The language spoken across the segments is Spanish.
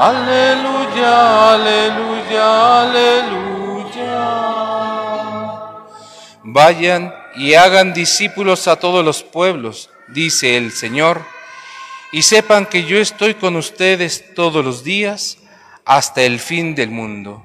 aleluya. Aleluya, aleluya. Vayan y hagan discípulos a todos los pueblos, dice el Señor, y sepan que yo estoy con ustedes todos los días hasta el fin del mundo.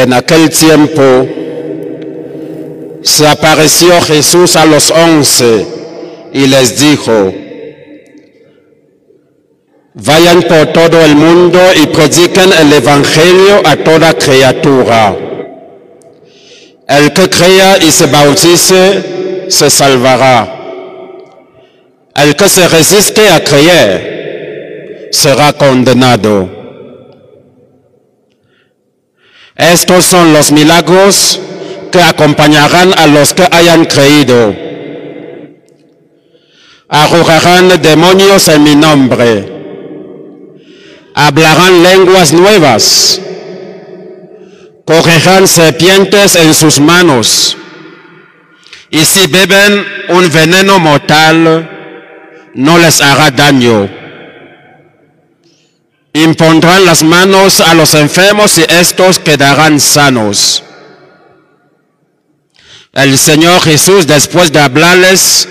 En aquel tiempo se apareció Jesús a los once y les dijo, vayan por todo el mundo y prediquen el Evangelio a toda criatura. El que crea y se bautice se salvará. El que se resiste a creer será condenado. Estos son los milagros que acompañarán a los que hayan creído. Arrojarán demonios en mi nombre. Hablarán lenguas nuevas. Correrán serpientes en sus manos. Y si beben un veneno mortal, no les hará daño. Impondrán las manos a los enfermos y estos quedarán sanos. El Señor Jesús, después de hablarles,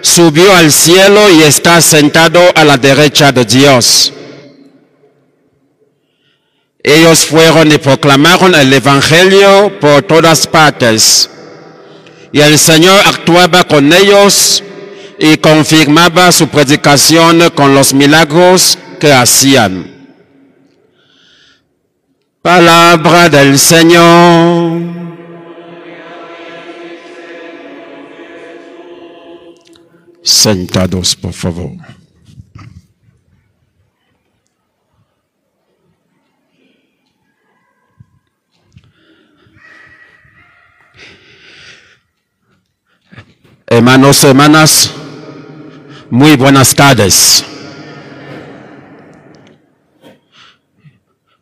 subió al cielo y está sentado a la derecha de Dios. Ellos fueron y proclamaron el Evangelio por todas partes. Y el Señor actuaba con ellos y confirmaba su predicación con los milagros que hacían. Palabra del Señor. Sentados, por favor. Hermanos, hermanas, muy buenas tardes.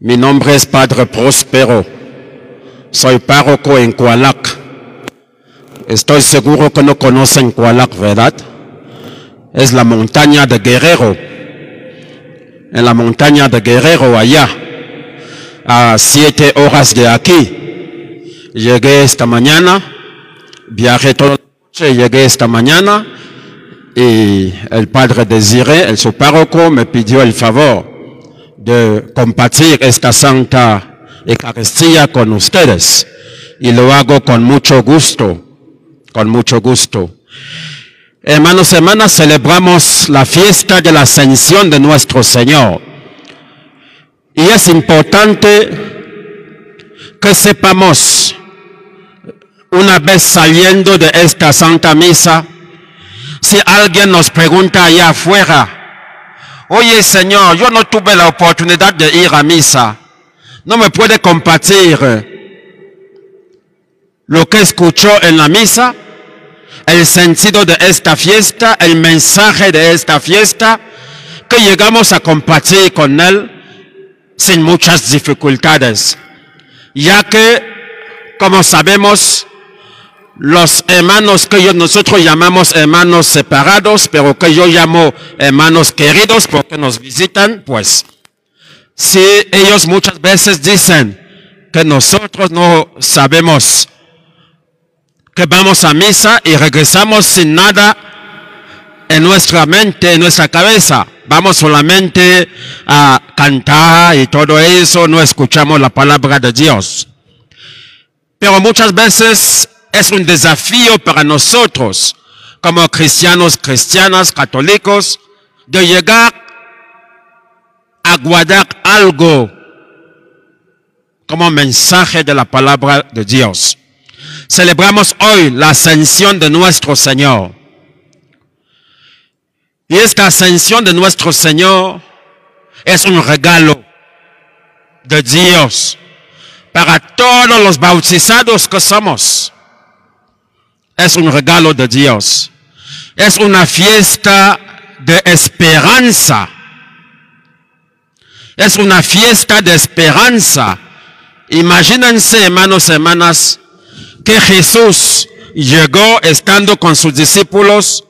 Mi nombre es Padre Próspero. Soy párroco en Cualac. Estoy seguro que no conocen Cualac, ¿verdad? Es la montaña de Guerrero. En la montaña de Guerrero, allá, a siete horas de aquí. Llegué esta mañana, viajé toda la noche, llegué esta mañana y el Padre Desiré, el su párroco, me pidió el favor de compartir esta santa Eucaristía con ustedes. Y lo hago con mucho gusto, con mucho gusto. Hermanos y hermanas, celebramos la fiesta de la ascensión de nuestro Señor. Y es importante que sepamos, una vez saliendo de esta santa misa, si alguien nos pregunta allá afuera, Oye, Señor, yo no tuve la oportunidad de ir a misa. ¿No me puede compartir lo que escuchó en la misa? El sentido de esta fiesta, el mensaje de esta fiesta, que llegamos a compartir con Él sin muchas dificultades. Ya que, como sabemos, los hermanos que yo, nosotros llamamos hermanos separados, pero que yo llamo hermanos queridos porque nos visitan, pues, si ellos muchas veces dicen que nosotros no sabemos que vamos a misa y regresamos sin nada en nuestra mente, en nuestra cabeza. Vamos solamente a cantar y todo eso, no escuchamos la palabra de Dios. Pero muchas veces es un desafío para nosotros, como cristianos, cristianas, católicos, de llegar a guardar algo como mensaje de la palabra de Dios. Celebramos hoy la ascensión de nuestro Señor. Y esta ascensión de nuestro Señor es un regalo de Dios para todos los bautizados que somos. Es un regalo de Dios. Es una fiesta de esperanza. Es una fiesta de esperanza. Imagínense, hermanos hermanas, que Jesús llegó estando con sus discípulos,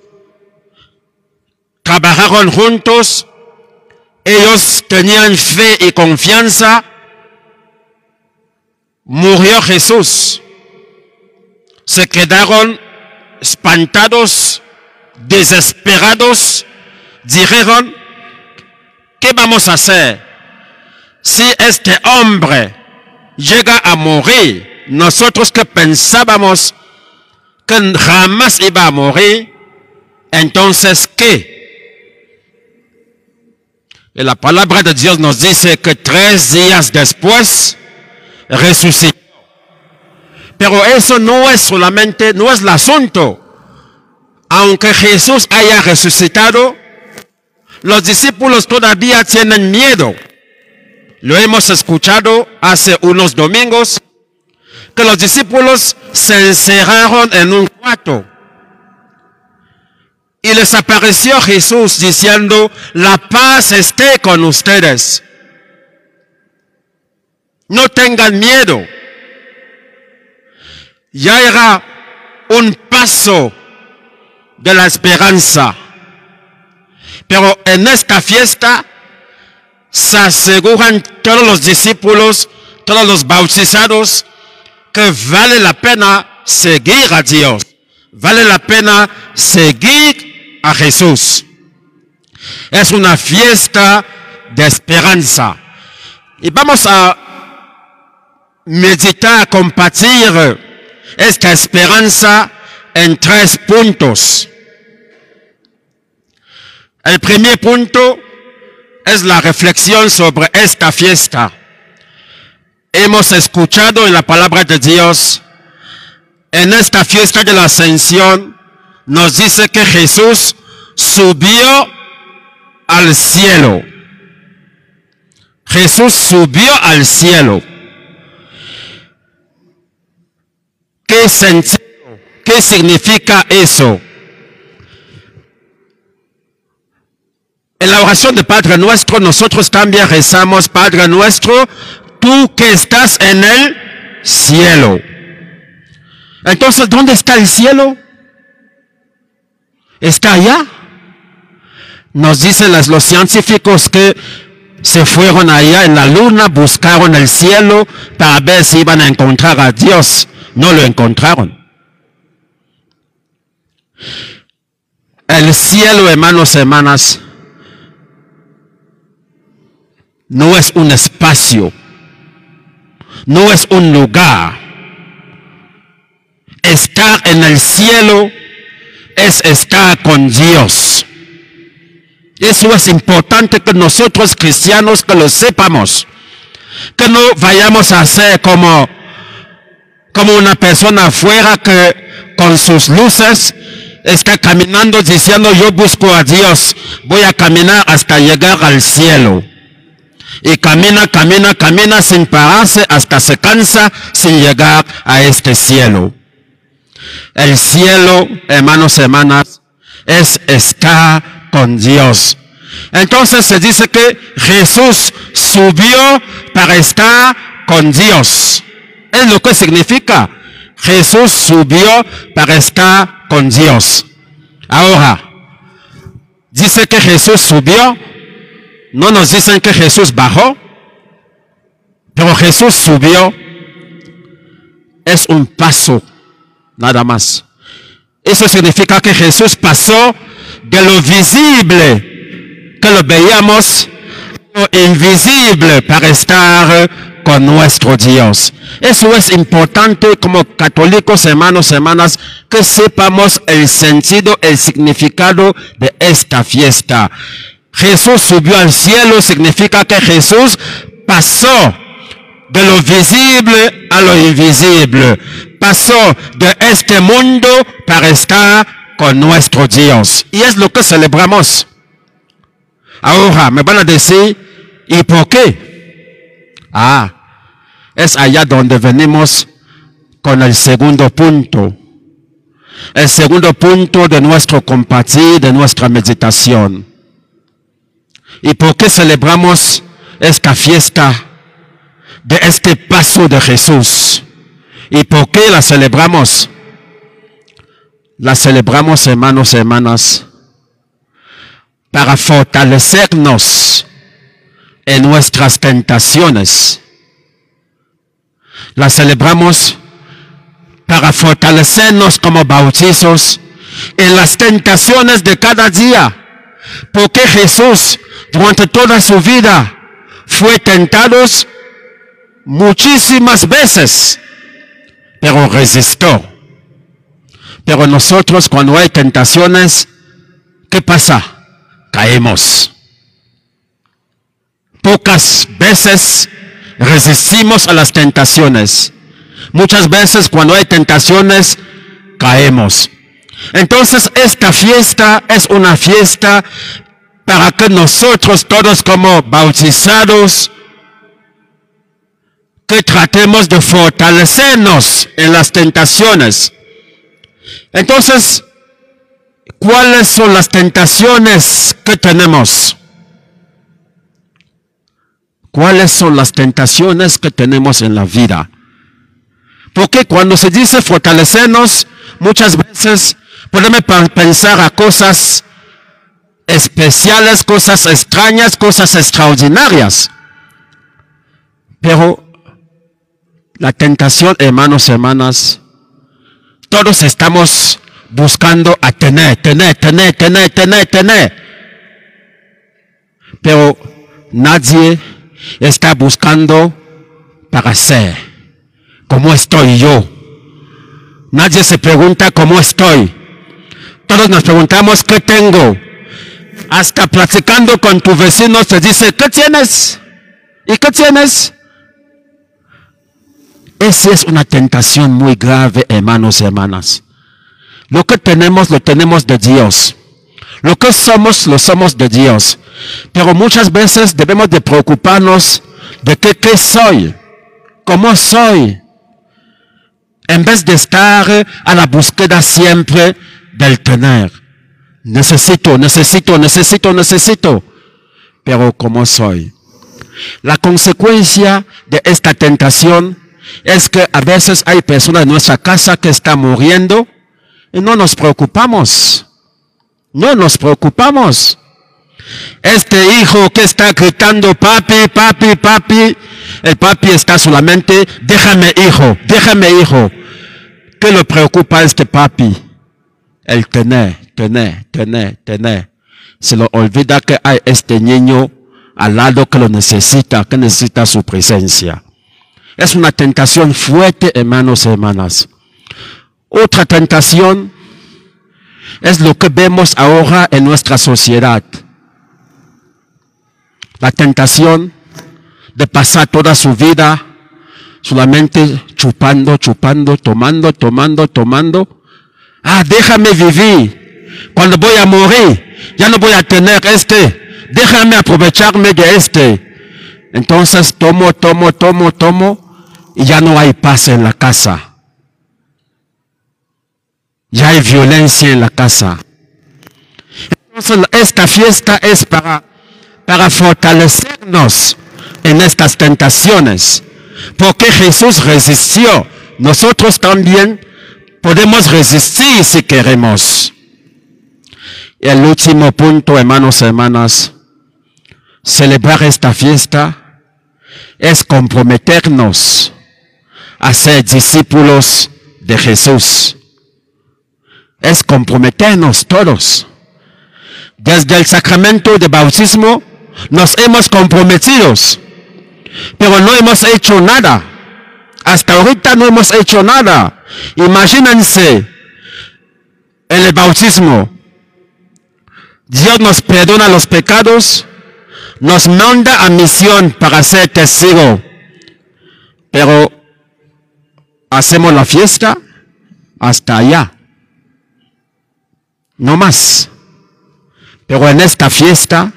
trabajaron juntos, ellos tenían fe y confianza, murió Jesús, se quedaron espantados, desesperados, dijeron, ¿qué vamos a hacer si este hombre llega a morir? Nosotros que pensábamos que jamás iba a morir, entonces ¿qué? Y la palabra de Dios nos dice que tres días después resucitó. Pero eso no es solamente, no es el asunto. Aunque Jesús haya resucitado, los discípulos todavía tienen miedo. Lo hemos escuchado hace unos domingos que los discípulos se encerraron en un cuarto. Y les apareció Jesús diciendo, la paz esté con ustedes. No tengan miedo. Ya era un paso de la esperanza. Pero en esta fiesta se aseguran todos los discípulos, todos los bautizados, que vale la pena seguir a Dios. Vale la pena seguir a Jesús. Es una fiesta de esperanza. Y vamos a meditar, compartir esta esperanza en tres puntos. El primer punto es la reflexión sobre esta fiesta. Hemos escuchado en la palabra de Dios, en esta fiesta de la ascensión, nos dice que Jesús subió al cielo. Jesús subió al cielo. ¿Qué sentido? ¿Qué significa eso? En la oración de Padre Nuestro, nosotros también rezamos, Padre Nuestro, tú que estás en el cielo. Entonces, ¿dónde está el cielo? ¿Está allá? Nos dicen los científicos que se fueron allá en la luna, buscaron el cielo para ver si iban a encontrar a Dios. No lo encontraron. El cielo, hermanos hermanas, no es un espacio, no es un lugar. Estar en el cielo es estar con Dios. Eso es importante que nosotros cristianos que lo sepamos. Que no vayamos a ser como, como una persona afuera que con sus luces está caminando diciendo yo busco a Dios. Voy a caminar hasta llegar al cielo. Y camina, camina, camina sin pararse hasta se cansa sin llegar a este cielo. El cielo, hermanos hermanas, es estar con Dios. Entonces se dice que Jesús subió para estar con Dios. Es lo que significa. Jesús subió para estar con Dios. Ahora, dice que Jesús subió. No nos dicen que Jesús bajó. Pero Jesús subió. Es un paso nada más. Eso significa que Jesús pasó de lo visible, que lo veíamos, lo invisible para estar con nuestro Dios. Eso es importante como católicos, hermanos, hermanas, que sepamos el sentido, el significado de esta fiesta. Jesús subió al cielo significa que Jesús pasó de lo visible a lo invisible. Pasó de este mundo para estar con nuestro Dios. Y es lo que celebramos. Ahora me van a decir, ¿y por qué? Ah, es allá donde venimos con el segundo punto. El segundo punto de nuestro compartir, de nuestra meditación. ¿Y por qué celebramos esta fiesta de este paso de Jesús? ¿Y por qué la celebramos? La celebramos, hermanos y hermanas, para fortalecernos en nuestras tentaciones. La celebramos para fortalecernos como bautizos en las tentaciones de cada día. Porque Jesús durante toda su vida fue tentado muchísimas veces, pero resistió. Pero nosotros cuando hay tentaciones, ¿qué pasa? Caemos. Pocas veces resistimos a las tentaciones. Muchas veces cuando hay tentaciones, caemos. Entonces esta fiesta es una fiesta para que nosotros todos como bautizados, que tratemos de fortalecernos en las tentaciones. Entonces, ¿cuáles son las tentaciones que tenemos? ¿Cuáles son las tentaciones que tenemos en la vida? Porque cuando se dice fortalecernos, muchas veces podemos pensar a cosas especiales, cosas extrañas, cosas extraordinarias. Pero la tentación, hermanos, hermanas, todos estamos buscando a tener, tener, tener, tener, tener, tener. Pero nadie está buscando para ser. ¿Cómo estoy yo? Nadie se pregunta cómo estoy. Todos nos preguntamos qué tengo. Hasta platicando con tu vecino se dice, ¿qué tienes? ¿Y qué tienes? Esa es una tentación muy grave, hermanos y hermanas. Lo que tenemos, lo tenemos de Dios. Lo que somos, lo somos de Dios. Pero muchas veces debemos de preocuparnos de qué, qué soy, cómo soy, en vez de estar a la búsqueda siempre del tener. Necesito, necesito, necesito, necesito. Pero ¿cómo soy? La consecuencia de esta tentación es que a veces hay personas en nuestra casa que están muriendo y no nos preocupamos. No nos preocupamos. Este hijo que está gritando, papi, papi, papi, el papi está solamente, déjame hijo, déjame hijo. ¿Qué le preocupa a este papi? El tener, tener, tener, tener. Se lo olvida que hay este niño al lado que lo necesita, que necesita su presencia. Es una tentación fuerte, hermanos y hermanas. Otra tentación es lo que vemos ahora en nuestra sociedad. La tentación de pasar toda su vida solamente chupando, chupando, tomando, tomando, tomando. Ah, déjame vivir. Cuando voy a morir, ya no voy a tener este. Déjame aprovecharme de este. Entonces tomo, tomo, tomo, tomo y ya no hay paz en la casa. Ya hay violencia en la casa. Entonces esta fiesta es para, para fortalecernos en estas tentaciones. Porque Jesús resistió. Nosotros también podemos resistir si queremos. Y el último punto, hermanos y hermanas, celebrar esta fiesta es comprometernos a ser discípulos de Jesús. Es comprometernos todos. Desde el sacramento de bautismo nos hemos comprometido pero no hemos hecho nada. Hasta ahorita no hemos hecho nada. Imagínense en el bautismo. Dios nos perdona los pecados, nos manda a misión para ser testigo. Pero hacemos la fiesta hasta allá. No más. Pero en esta fiesta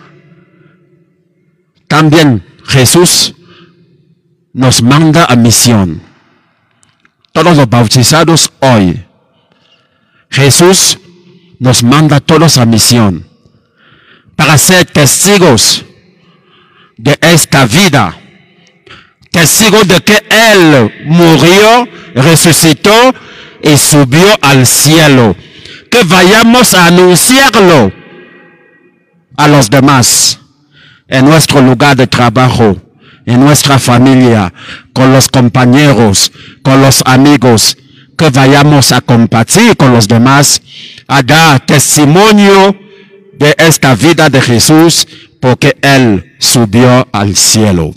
también Jesús nos manda a misión. Todos los bautizados hoy. Jesús nos manda todos a misión para ser testigos de esta vida. Testigos de que Él murió, resucitó y subió al cielo. Que vayamos a anunciarlo a los demás en nuestro lugar de trabajo, en nuestra familia, con los compañeros, con los amigos, que vayamos a compartir con los demás, a dar testimonio de esta vida de Jesús, porque Él subió al cielo.